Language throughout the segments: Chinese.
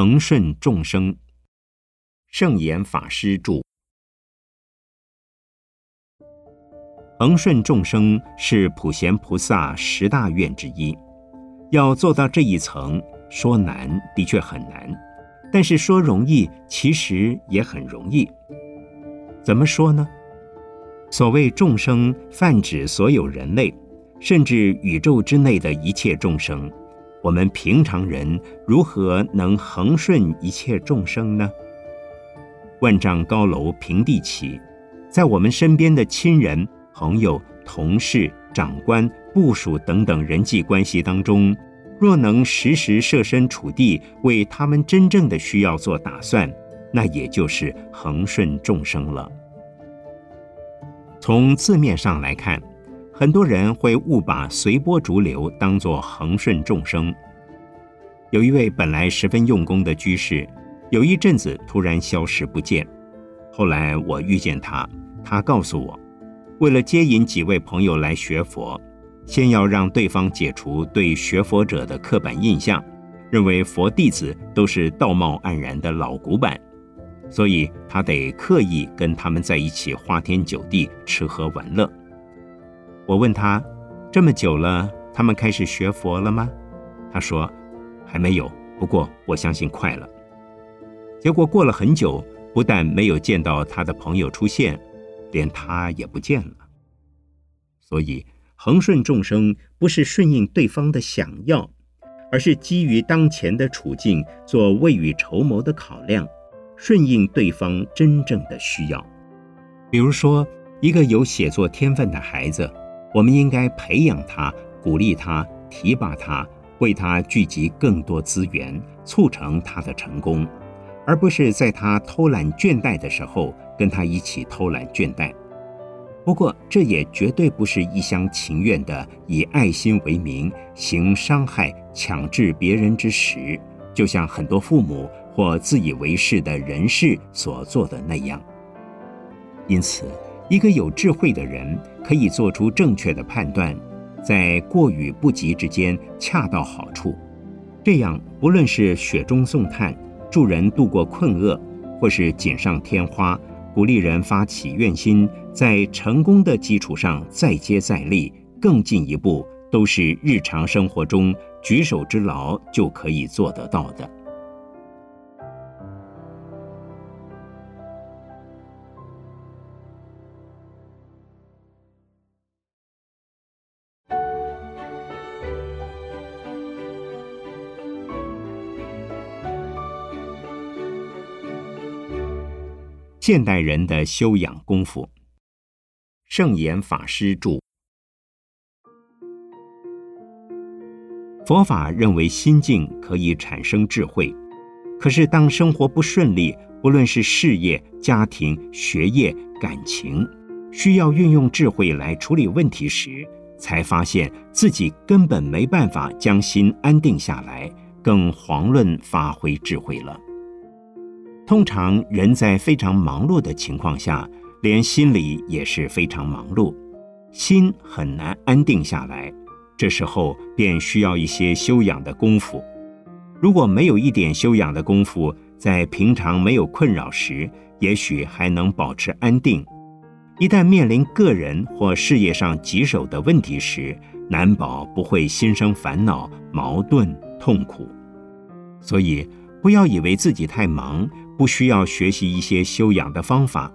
恒顺众生。圣严法师著。恒顺众生是普贤菩萨十大愿之一，要做到这一层，说难的确很难，但是说容易，其实也很容易。怎么说呢？所谓众生，泛指所有人类，甚至宇宙之内的一切众生。我们平常人如何能恒顺一切众生呢？万丈高楼平地起，在我们身边的亲人。朋友、同事、长官、部属等等人际关系当中，若能时时设身处地为他们真正的需要做打算，那也就是恒顺众生了。从字面上来看，很多人会误把随波逐流当作恒顺众生。有一位本来十分用功的居士，有一阵子突然消失不见。后来我遇见他，他告诉我。为了接引几位朋友来学佛，先要让对方解除对学佛者的刻板印象，认为佛弟子都是道貌岸然的老古板，所以他得刻意跟他们在一起花天酒地、吃喝玩乐。我问他，这么久了，他们开始学佛了吗？他说还没有，不过我相信快了。结果过了很久，不但没有见到他的朋友出现。连他也不见了，所以恒顺众生不是顺应对方的想要，而是基于当前的处境做未雨绸缪的考量，顺应对方真正的需要。比如说，一个有写作天分的孩子，我们应该培养他、鼓励他、提拔他，为他聚集更多资源，促成他的成功。而不是在他偷懒倦怠的时候跟他一起偷懒倦怠。不过，这也绝对不是一厢情愿的以爱心为名行伤害、强制别人之实，就像很多父母或自以为是的人士所做的那样。因此，一个有智慧的人可以做出正确的判断，在过与不及之间恰到好处。这样，不论是雪中送炭。助人度过困厄，或是锦上添花，鼓励人发起愿心，在成功的基础上再接再厉，更进一步，都是日常生活中举手之劳就可以做得到的。现代人的修养功夫。圣严法师著。佛法认为心境可以产生智慧，可是当生活不顺利，不论是事业、家庭、学业、感情，需要运用智慧来处理问题时，才发现自己根本没办法将心安定下来，更遑论发挥智慧了。通常人在非常忙碌的情况下，连心里也是非常忙碌，心很难安定下来。这时候便需要一些修养的功夫。如果没有一点修养的功夫，在平常没有困扰时，也许还能保持安定；一旦面临个人或事业上棘手的问题时，难保不会心生烦恼、矛盾、痛苦。所以，不要以为自己太忙。不需要学习一些修养的方法，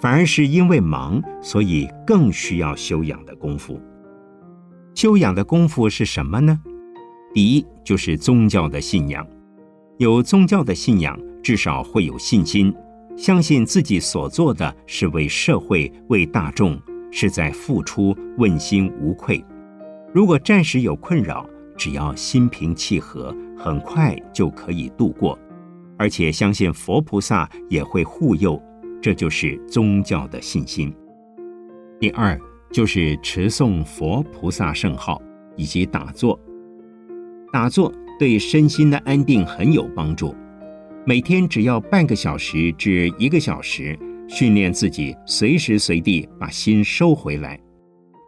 反而是因为忙，所以更需要修养的功夫。修养的功夫是什么呢？第一就是宗教的信仰。有宗教的信仰，至少会有信心，相信自己所做的是为社会、为大众，是在付出，问心无愧。如果暂时有困扰，只要心平气和，很快就可以度过。而且相信佛菩萨也会护佑，这就是宗教的信心。第二就是持诵佛菩萨圣号以及打坐。打坐对身心的安定很有帮助。每天只要半个小时至一个小时，训练自己随时随地把心收回来。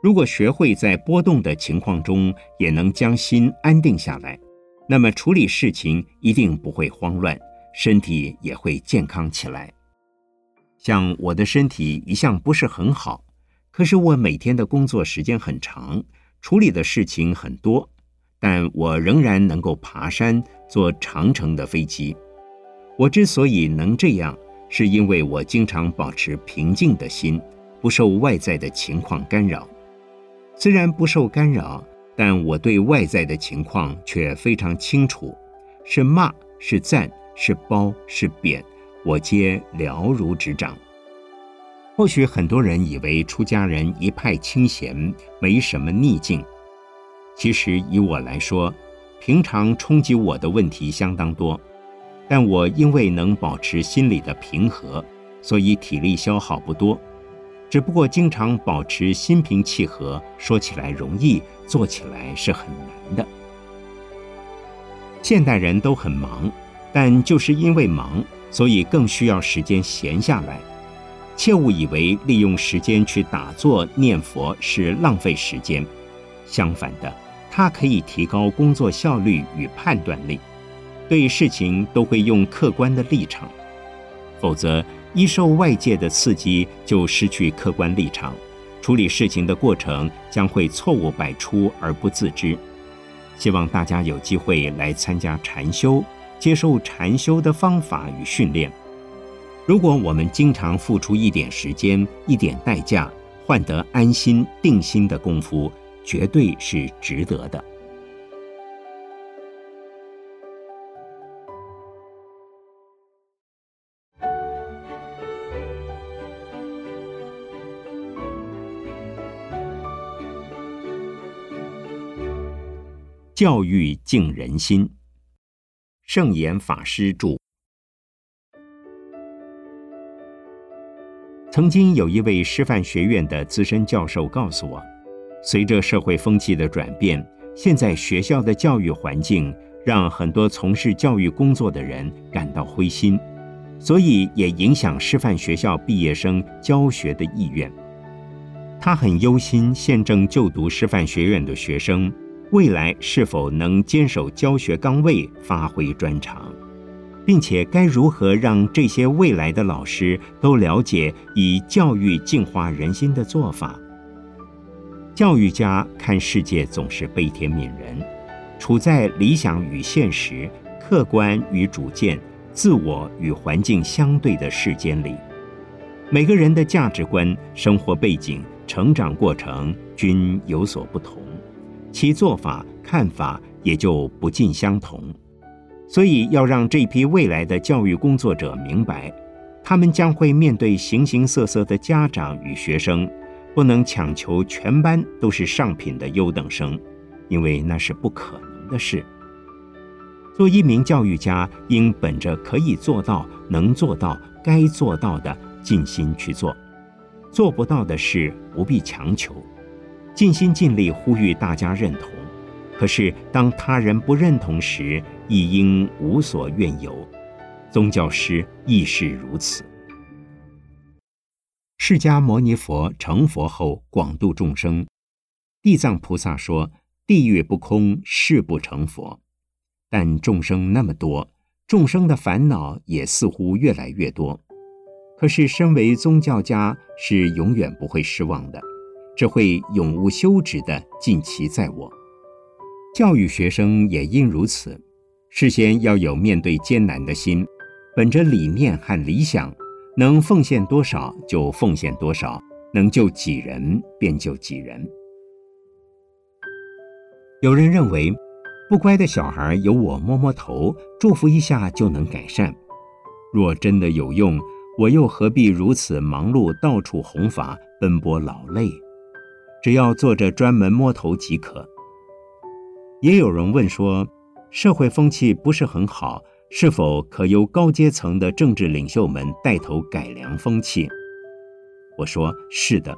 如果学会在波动的情况中也能将心安定下来，那么处理事情一定不会慌乱，身体也会健康起来。像我的身体一向不是很好，可是我每天的工作时间很长，处理的事情很多，但我仍然能够爬山、坐长程的飞机。我之所以能这样，是因为我经常保持平静的心，不受外在的情况干扰。虽然不受干扰。但我对外在的情况却非常清楚，是骂是赞是褒是贬，我皆了如指掌。或许很多人以为出家人一派清闲，没什么逆境。其实以我来说，平常冲击我的问题相当多，但我因为能保持心理的平和，所以体力消耗不多。只不过经常保持心平气和，说起来容易，做起来是很难的。现代人都很忙，但就是因为忙，所以更需要时间闲下来。切勿以为利用时间去打坐念佛是浪费时间，相反的，它可以提高工作效率与判断力，对事情都会用客观的立场，否则。一受外界的刺激，就失去客观立场，处理事情的过程将会错误百出而不自知。希望大家有机会来参加禅修，接受禅修的方法与训练。如果我们经常付出一点时间、一点代价，换得安心定心的功夫，绝对是值得的。教育敬人心。圣严法师著。曾经有一位师范学院的资深教授告诉我，随着社会风气的转变，现在学校的教育环境让很多从事教育工作的人感到灰心，所以也影响师范学校毕业生教学的意愿。他很忧心现正就读师范学院的学生。未来是否能坚守教学岗位，发挥专长，并且该如何让这些未来的老师都了解以教育净化人心的做法？教育家看世界总是悲天悯人，处在理想与现实、客观与主见、自我与环境相对的世间里，每个人的价值观、生活背景、成长过程均有所不同。其做法、看法也就不尽相同，所以要让这批未来的教育工作者明白，他们将会面对形形色色的家长与学生，不能强求全班都是上品的优等生，因为那是不可能的事。做一名教育家，应本着可以做到、能做到、该做到的，尽心去做；做不到的事，不必强求。尽心尽力呼吁大家认同，可是当他人不认同时，亦应无所怨尤。宗教师亦是如此。释迦牟尼佛成佛后广度众生，地藏菩萨说：“地狱不空，誓不成佛。”但众生那么多，众生的烦恼也似乎越来越多。可是身为宗教家，是永远不会失望的。只会永无休止的尽其在我。教育学生也应如此，事先要有面对艰难的心，本着理念和理想，能奉献多少就奉献多少，能救几人便救几人。有人认为，不乖的小孩由我摸摸头，祝福一下就能改善。若真的有用，我又何必如此忙碌，到处弘法，奔波劳累？只要坐着专门摸头即可。也有人问说，社会风气不是很好，是否可由高阶层的政治领袖们带头改良风气？我说是的，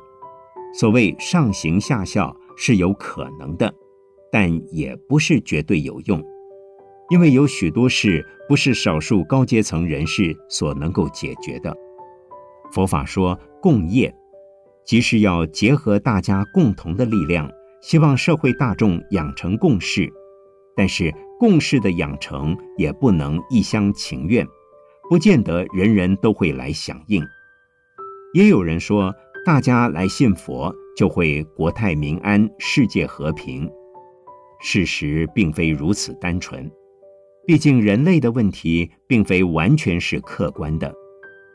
所谓上行下效是有可能的，但也不是绝对有用，因为有许多事不是少数高阶层人士所能够解决的。佛法说共业。即是要结合大家共同的力量，希望社会大众养成共识。但是共识的养成也不能一厢情愿，不见得人人都会来响应。也有人说，大家来信佛就会国泰民安、世界和平。事实并非如此单纯，毕竟人类的问题并非完全是客观的，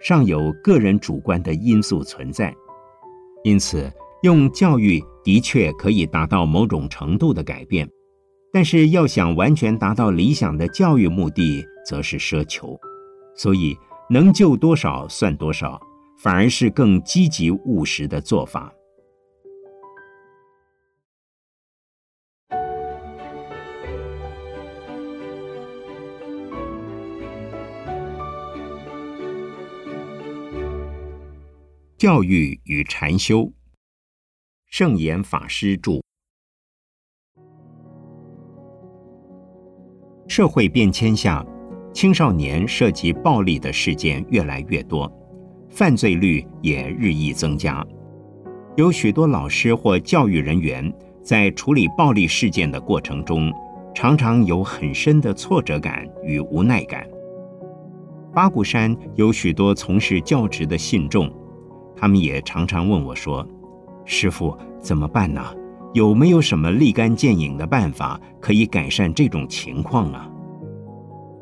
尚有个人主观的因素存在。因此，用教育的确可以达到某种程度的改变。但是要想完全达到理想的教育目的，则是奢求，所以能救多少算多少，反而是更积极务实的做法。教育与禅修，圣严法师著。社会变迁下，青少年涉及暴力的事件越来越多，犯罪率也日益增加。有许多老师或教育人员在处理暴力事件的过程中，常常有很深的挫折感与无奈感。八股山有许多从事教职的信众，他们也常常问我说：“师傅，怎么办呢？”有没有什么立竿见影的办法可以改善这种情况啊？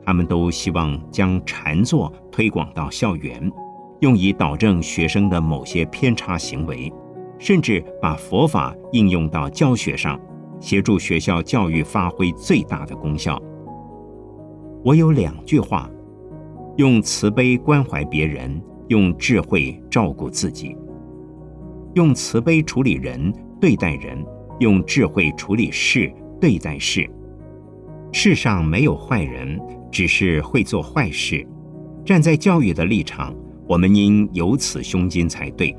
他们都希望将禅坐推广到校园，用以导正学生的某些偏差行为，甚至把佛法应用到教学上，协助学校教育发挥最大的功效。我有两句话：用慈悲关怀别人，用智慧照顾自己。用慈悲处理人，对待人。用智慧处理事，对待事。世上没有坏人，只是会做坏事。站在教育的立场，我们应有此胸襟才对。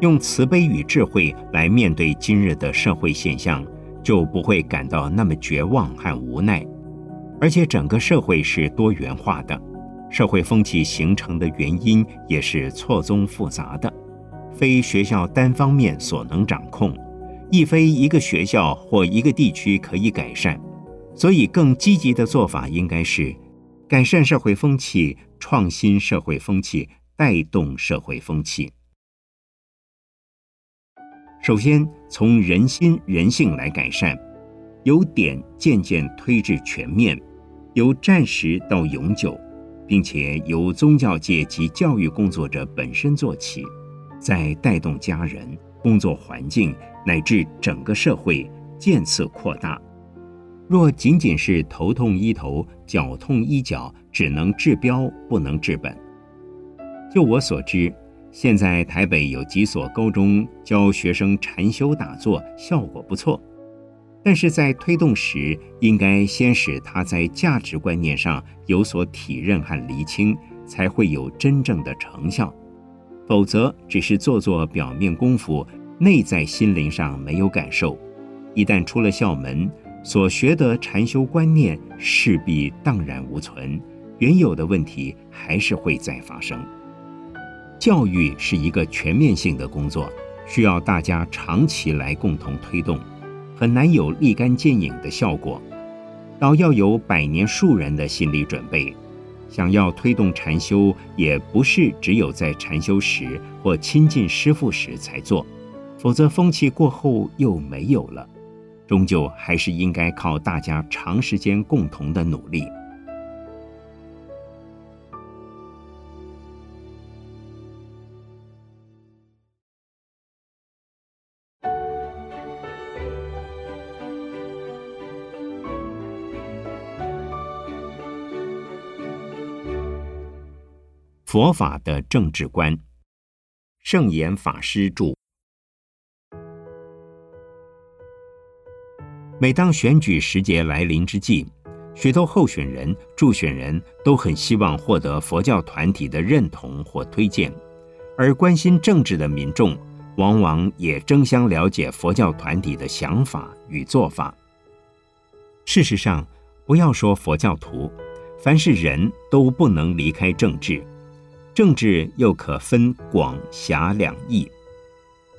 用慈悲与智慧来面对今日的社会现象，就不会感到那么绝望和无奈。而且整个社会是多元化的，社会风气形成的原因也是错综复杂的，非学校单方面所能掌控。亦非一个学校或一个地区可以改善，所以更积极的做法应该是改善社会风气、创新社会风气、带动社会风气。首先从人心人性来改善，由点渐渐推至全面，由暂时到永久，并且由宗教界及教育工作者本身做起，再带动家人。工作环境乃至整个社会渐次扩大。若仅仅是头痛医头、脚痛医脚，只能治标不能治本。就我所知，现在台北有几所高中教学生禅修打坐，效果不错。但是在推动时，应该先使他在价值观念上有所体认和厘清，才会有真正的成效。否则，只是做做表面功夫，内在心灵上没有感受。一旦出了校门，所学的禅修观念势必荡然无存，原有的问题还是会再发生。教育是一个全面性的工作，需要大家长期来共同推动，很难有立竿见影的效果，倒要有百年树人的心理准备。想要推动禅修，也不是只有在禅修时或亲近师父时才做，否则风气过后又没有了。终究还是应该靠大家长时间共同的努力。佛法的政治观，圣严法师著。每当选举时节来临之际，许多候选人、助选人都很希望获得佛教团体的认同或推荐，而关心政治的民众往往也争相了解佛教团体的想法与做法。事实上，不要说佛教徒，凡是人都不能离开政治。政治又可分广狭两义。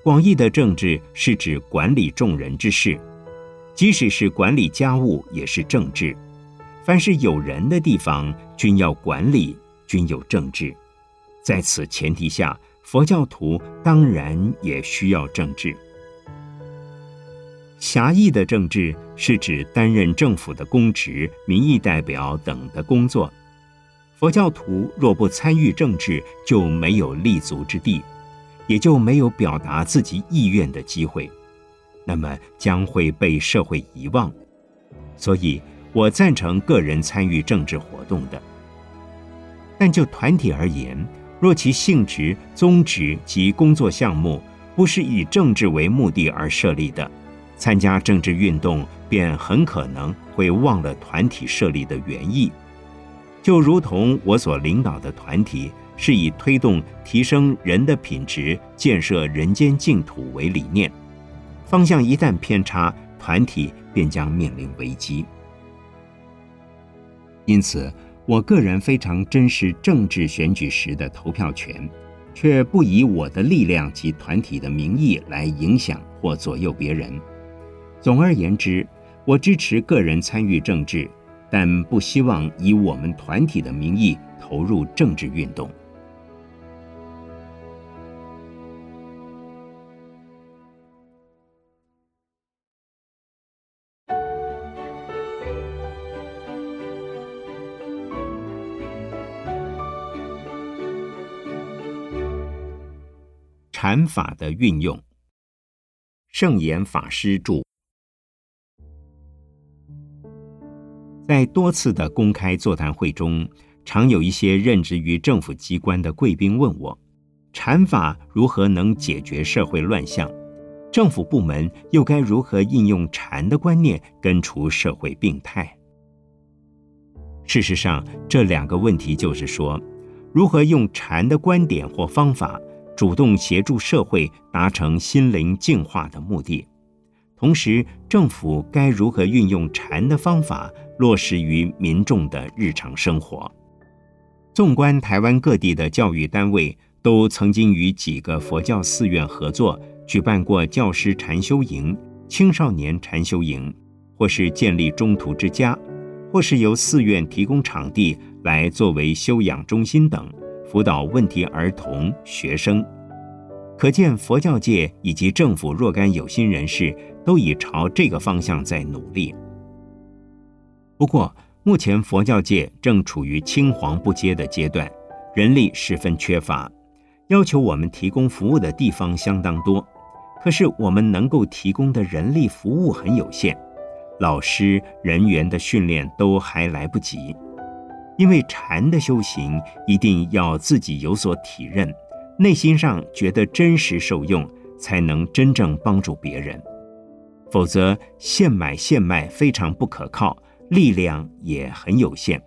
广义的政治是指管理众人之事，即使是管理家务，也是政治。凡是有人的地方，均要管理，均有政治。在此前提下，佛教徒当然也需要政治。狭义的政治是指担任政府的公职、民意代表等的工作。佛教徒若不参与政治，就没有立足之地，也就没有表达自己意愿的机会，那么将会被社会遗忘。所以我赞成个人参与政治活动的。但就团体而言，若其性质、宗旨及工作项目不是以政治为目的而设立的，参加政治运动便很可能会忘了团体设立的原意。就如同我所领导的团体是以推动提升人的品质、建设人间净土为理念，方向一旦偏差，团体便将面临危机。因此，我个人非常珍视政治选举时的投票权，却不以我的力量及团体的名义来影响或左右别人。总而言之，我支持个人参与政治。但不希望以我们团体的名义投入政治运动。禅法的运用，圣严法师著。在多次的公开座谈会中，常有一些任职于政府机关的贵宾问我：禅法如何能解决社会乱象？政府部门又该如何应用禅的观念根除社会病态？事实上，这两个问题就是说，如何用禅的观点或方法，主动协助社会达成心灵净化的目的。同时，政府该如何运用禅的方法落实于民众的日常生活？纵观台湾各地的教育单位，都曾经与几个佛教寺院合作，举办过教师禅修营、青少年禅修营，或是建立中途之家，或是由寺院提供场地来作为修养中心等，辅导问题儿童、学生。可见，佛教界以及政府若干有心人士都已朝这个方向在努力。不过，目前佛教界正处于青黄不接的阶段，人力十分缺乏，要求我们提供服务的地方相当多，可是我们能够提供的人力服务很有限，老师人员的训练都还来不及。因为禅的修行一定要自己有所体认。内心上觉得真实受用，才能真正帮助别人。否则，现买现卖非常不可靠，力量也很有限。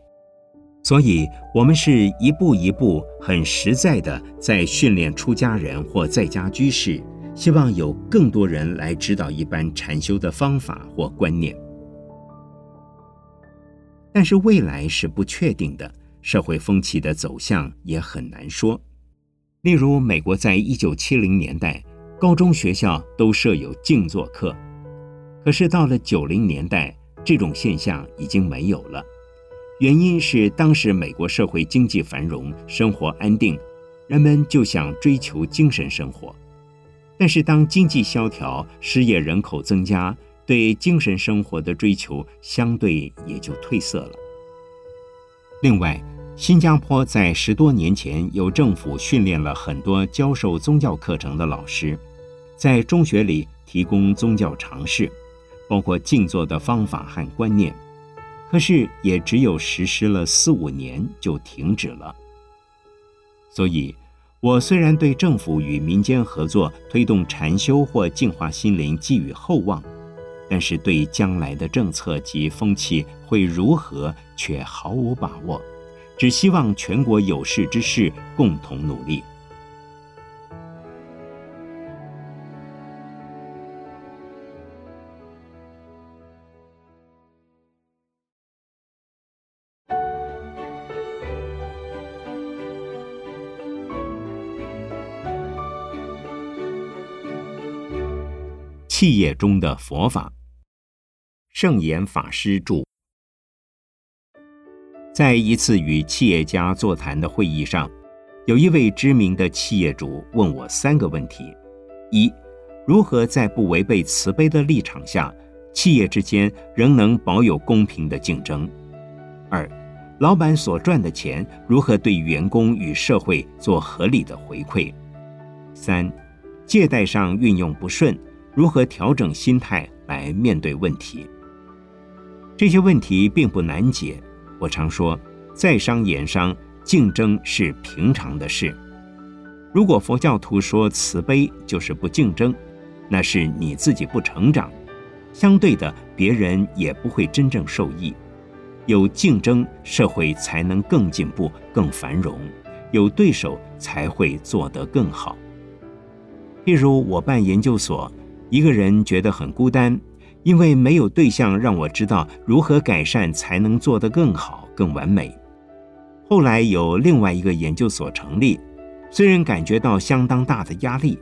所以，我们是一步一步很实在的在训练出家人或在家居士，希望有更多人来指导一般禅修的方法或观念。但是，未来是不确定的，社会风气的走向也很难说。例如，美国在一九七零年代，高中学校都设有静坐课，可是到了九零年代，这种现象已经没有了。原因是当时美国社会经济繁荣，生活安定，人们就想追求精神生活。但是当经济萧条，失业人口增加，对精神生活的追求相对也就褪色了。另外，新加坡在十多年前，由政府训练了很多教授宗教课程的老师，在中学里提供宗教常识，包括静坐的方法和观念。可是也只有实施了四五年就停止了。所以，我虽然对政府与民间合作推动禅修或净化心灵寄予厚望，但是对将来的政策及风气会如何却毫无把握。只希望全国有识之士共同努力。企业中的佛法。圣严法师著。在一次与企业家座谈的会议上，有一位知名的企业主问我三个问题：一、如何在不违背慈悲的立场下，企业之间仍能保有公平的竞争；二、老板所赚的钱如何对员工与社会做合理的回馈；三、借贷上运用不顺，如何调整心态来面对问题？这些问题并不难解。我常说，在商言商，竞争是平常的事。如果佛教徒说慈悲就是不竞争，那是你自己不成长，相对的，别人也不会真正受益。有竞争，社会才能更进步、更繁荣；有对手，才会做得更好。譬如我办研究所，一个人觉得很孤单。因为没有对象让我知道如何改善才能做得更好、更完美。后来有另外一个研究所成立，虽然感觉到相当大的压力，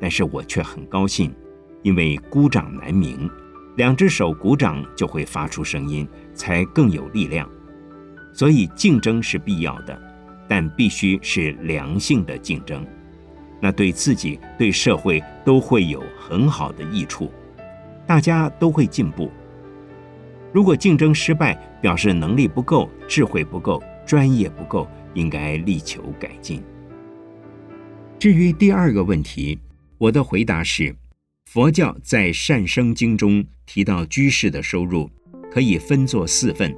但是我却很高兴，因为孤掌难鸣，两只手鼓掌就会发出声音，才更有力量。所以竞争是必要的，但必须是良性的竞争，那对自己、对社会都会有很好的益处。大家都会进步。如果竞争失败，表示能力不够、智慧不够、专业不够，应该力求改进。至于第二个问题，我的回答是：佛教在《善生经》中提到，居士的收入可以分作四份，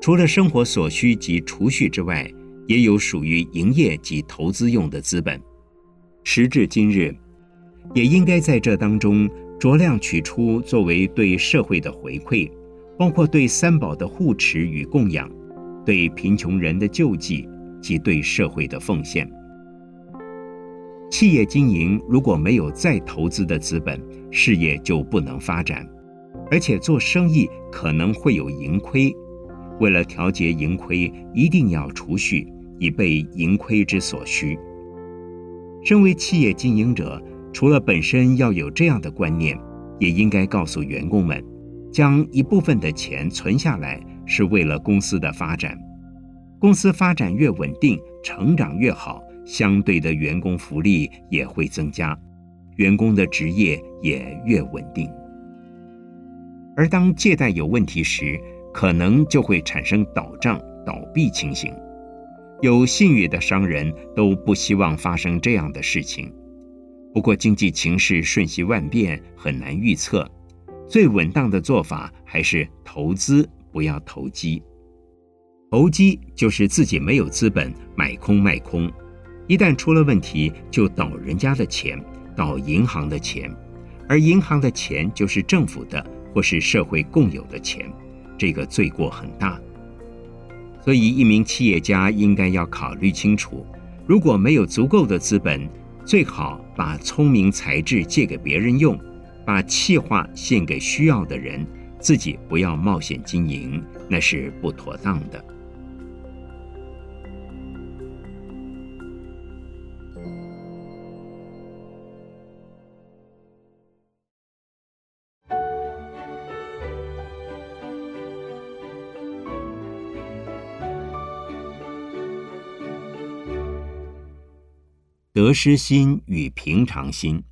除了生活所需及储蓄之外，也有属于营业及投资用的资本。时至今日，也应该在这当中。酌量取出作为对社会的回馈，包括对三宝的护持与供养，对贫穷人的救济及对社会的奉献。企业经营如果没有再投资的资本，事业就不能发展，而且做生意可能会有盈亏。为了调节盈亏，一定要储蓄，以备盈亏之所需。身为企业经营者。除了本身要有这样的观念，也应该告诉员工们，将一部分的钱存下来是为了公司的发展。公司发展越稳定，成长越好，相对的员工福利也会增加，员工的职业也越稳定。而当借贷有问题时，可能就会产生倒账、倒闭情形。有信誉的商人都不希望发生这样的事情。不过，经济情势瞬息万变，很难预测。最稳当的做法还是投资，不要投机。投机就是自己没有资本买空卖空，一旦出了问题，就倒人家的钱，倒银行的钱，而银行的钱就是政府的或是社会共有的钱，这个罪过很大。所以，一名企业家应该要考虑清楚，如果没有足够的资本。最好把聪明才智借给别人用，把气话献给需要的人，自己不要冒险经营，那是不妥当的。得失心与平常心。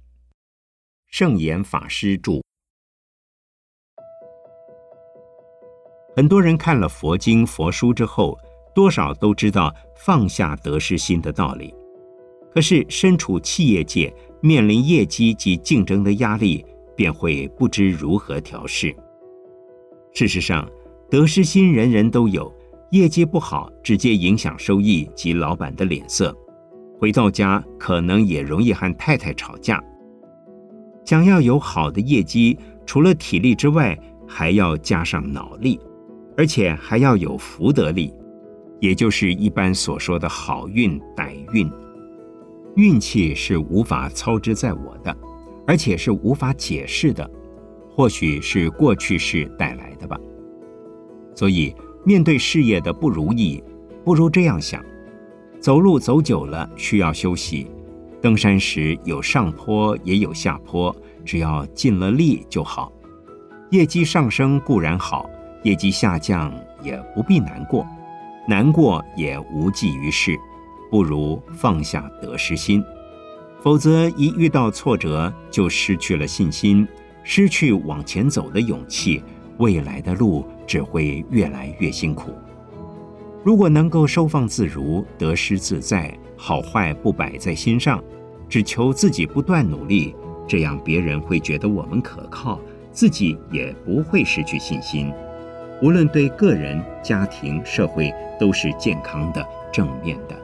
圣严法师著。很多人看了佛经、佛书之后，多少都知道放下得失心的道理。可是身处企业界，面临业绩及竞争的压力，便会不知如何调试。事实上，得失心人人都有，业绩不好，直接影响收益及老板的脸色。回到家，可能也容易和太太吵架。想要有好的业绩，除了体力之外，还要加上脑力，而且还要有福德力，也就是一般所说的好运、歹运。运气是无法操之在我的，而且是无法解释的，或许是过去式带来的吧。所以，面对事业的不如意，不如这样想。走路走久了需要休息，登山时有上坡也有下坡，只要尽了力就好。业绩上升固然好，业绩下降也不必难过，难过也无济于事，不如放下得失心。否则，一遇到挫折就失去了信心，失去往前走的勇气，未来的路只会越来越辛苦。如果能够收放自如，得失自在，好坏不摆在心上，只求自己不断努力，这样别人会觉得我们可靠，自己也不会失去信心。无论对个人、家庭、社会，都是健康的、正面的。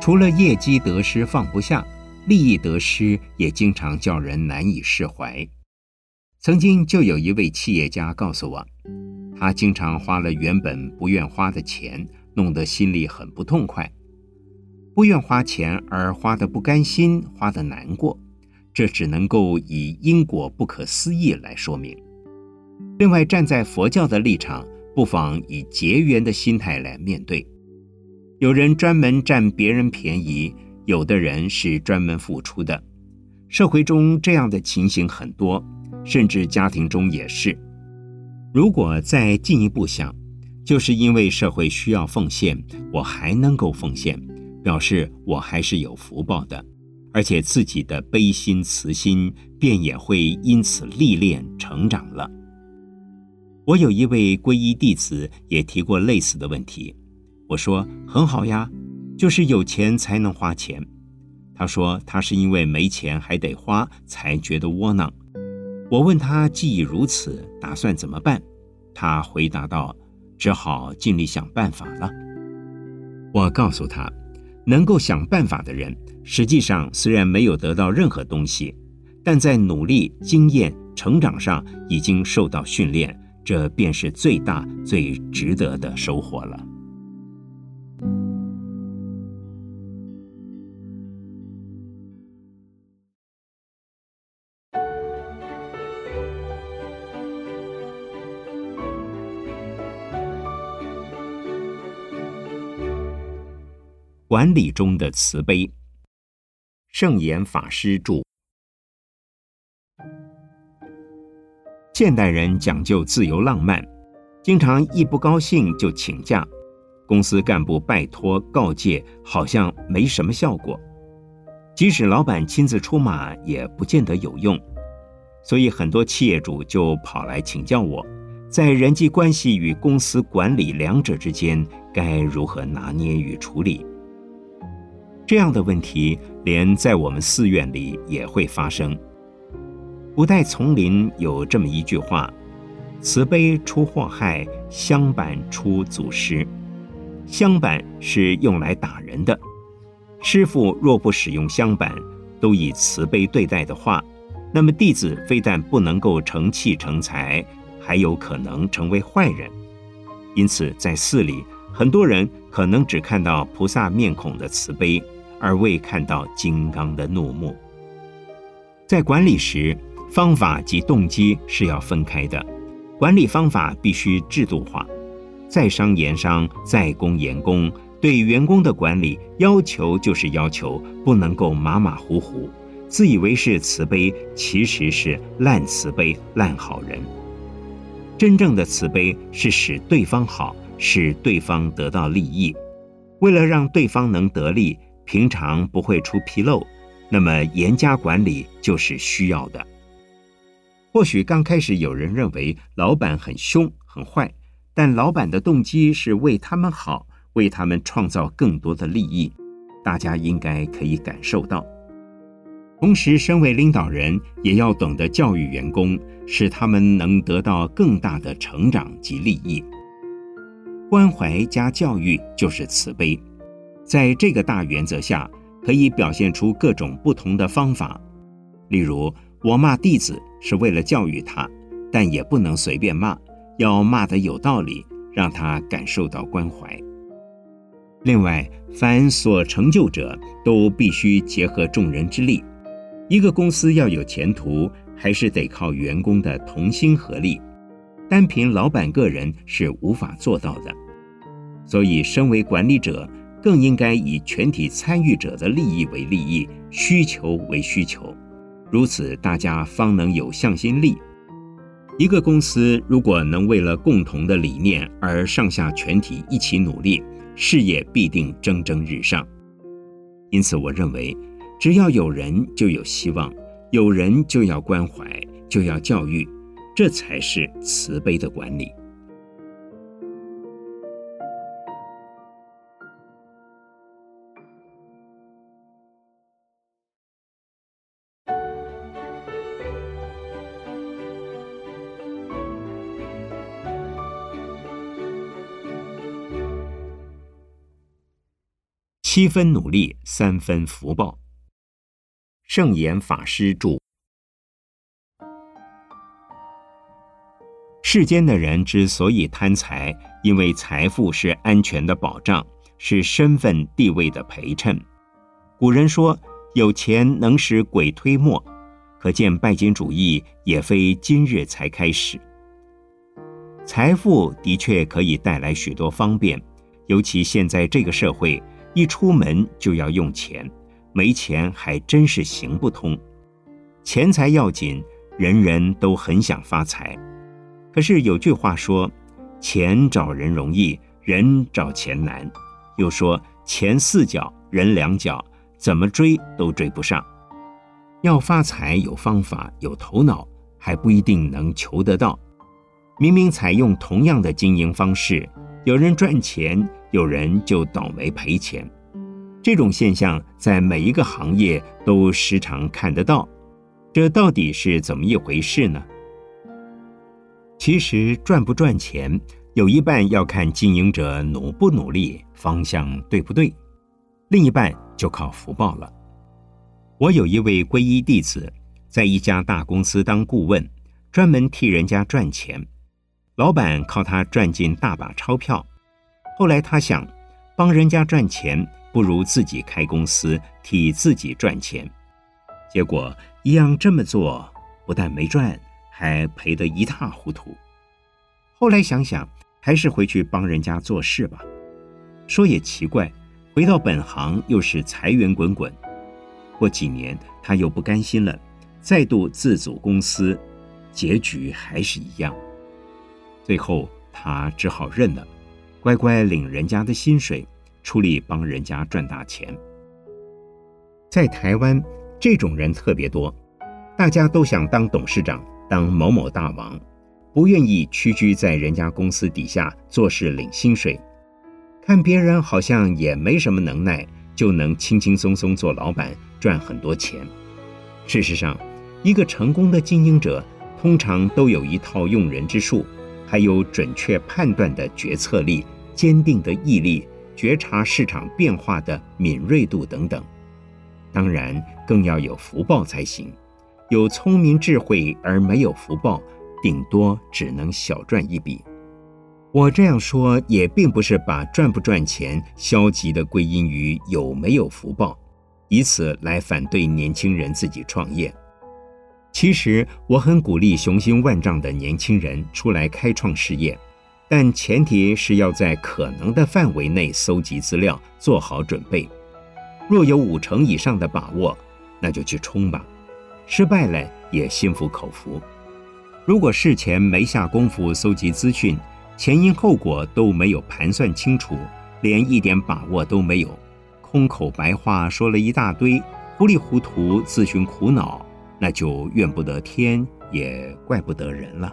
除了业绩得失放不下。利益得失也经常叫人难以释怀。曾经就有一位企业家告诉我，他经常花了原本不愿花的钱，弄得心里很不痛快。不愿花钱而花的不甘心，花的难过，这只能够以因果不可思议来说明。另外，站在佛教的立场，不妨以结缘的心态来面对。有人专门占别人便宜。有的人是专门付出的，社会中这样的情形很多，甚至家庭中也是。如果再进一步想，就是因为社会需要奉献，我还能够奉献，表示我还是有福报的，而且自己的悲心慈心便也会因此历练成长了。我有一位皈依弟子也提过类似的问题，我说很好呀。就是有钱才能花钱，他说他是因为没钱还得花才觉得窝囊。我问他既已如此，打算怎么办？他回答道：“只好尽力想办法了。”我告诉他，能够想办法的人，实际上虽然没有得到任何东西，但在努力、经验、成长上已经受到训练，这便是最大、最值得的收获了。管理中的慈悲，圣严法师著。现代人讲究自由浪漫，经常一不高兴就请假，公司干部拜托告诫，好像没什么效果。即使老板亲自出马，也不见得有用。所以很多企业主就跑来请教我，在人际关系与公司管理两者之间，该如何拿捏与处理？这样的问题，连在我们寺院里也会发生。古代丛林有这么一句话：“慈悲出祸害，香板出祖师。”香板是用来打人的，师傅若不使用香板，都以慈悲对待的话，那么弟子非但不能够成器成才，还有可能成为坏人。因此，在寺里，很多人可能只看到菩萨面孔的慈悲。而未看到金刚的怒目。在管理时，方法及动机是要分开的。管理方法必须制度化，在商言商，在公言公。对员工的管理要求就是要求，不能够马马虎虎，自以为是慈悲，其实是烂慈悲、烂好人。真正的慈悲是使对方好，使对方得到利益。为了让对方能得利。平常不会出纰漏，那么严加管理就是需要的。或许刚开始有人认为老板很凶很坏，但老板的动机是为他们好，为他们创造更多的利益，大家应该可以感受到。同时，身为领导人也要懂得教育员工，使他们能得到更大的成长及利益。关怀加教育就是慈悲。在这个大原则下，可以表现出各种不同的方法。例如，我骂弟子是为了教育他，但也不能随便骂，要骂得有道理，让他感受到关怀。另外，凡所成就者都必须结合众人之力。一个公司要有前途，还是得靠员工的同心合力，单凭老板个人是无法做到的。所以，身为管理者。更应该以全体参与者的利益为利益，需求为需求，如此大家方能有向心力。一个公司如果能为了共同的理念而上下全体一起努力，事业必定蒸蒸日上。因此，我认为，只要有人就有希望，有人就要关怀，就要教育，这才是慈悲的管理。七分努力，三分福报。圣严法师著。世间的人之所以贪财，因为财富是安全的保障，是身份地位的陪衬。古人说：“有钱能使鬼推磨”，可见拜金主义也非今日才开始。财富的确可以带来许多方便，尤其现在这个社会。一出门就要用钱，没钱还真是行不通。钱财要紧，人人都很想发财。可是有句话说：“钱找人容易，人找钱难。”又说：“钱四脚，人两脚，怎么追都追不上。”要发财有方法，有头脑，还不一定能求得到。明明采用同样的经营方式，有人赚钱。有人就倒霉赔钱，这种现象在每一个行业都时常看得到。这到底是怎么一回事呢？其实赚不赚钱，有一半要看经营者努不努力，方向对不对；另一半就靠福报了。我有一位皈依弟子，在一家大公司当顾问，专门替人家赚钱，老板靠他赚进大把钞票。后来他想，帮人家赚钱不如自己开公司替自己赚钱。结果一样这么做，不但没赚，还赔得一塌糊涂。后来想想，还是回去帮人家做事吧。说也奇怪，回到本行又是财源滚滚。过几年他又不甘心了，再度自组公司，结局还是一样。最后他只好认了。乖乖领人家的薪水，出力帮人家赚大钱。在台湾，这种人特别多，大家都想当董事长，当某某大王，不愿意屈居在人家公司底下做事领薪水，看别人好像也没什么能耐，就能轻轻松松做老板赚很多钱。事实上，一个成功的经营者，通常都有一套用人之术，还有准确判断的决策力。坚定的毅力，觉察市场变化的敏锐度等等，当然更要有福报才行。有聪明智慧而没有福报，顶多只能小赚一笔。我这样说也并不是把赚不赚钱消极的归因于有没有福报，以此来反对年轻人自己创业。其实我很鼓励雄心万丈的年轻人出来开创事业。但前提是要在可能的范围内搜集资料，做好准备。若有五成以上的把握，那就去冲吧。失败了也心服口服。如果事前没下功夫搜集资讯，前因后果都没有盘算清楚，连一点把握都没有，空口白话说了一大堆，糊里糊涂自寻苦恼，那就怨不得天，也怪不得人了。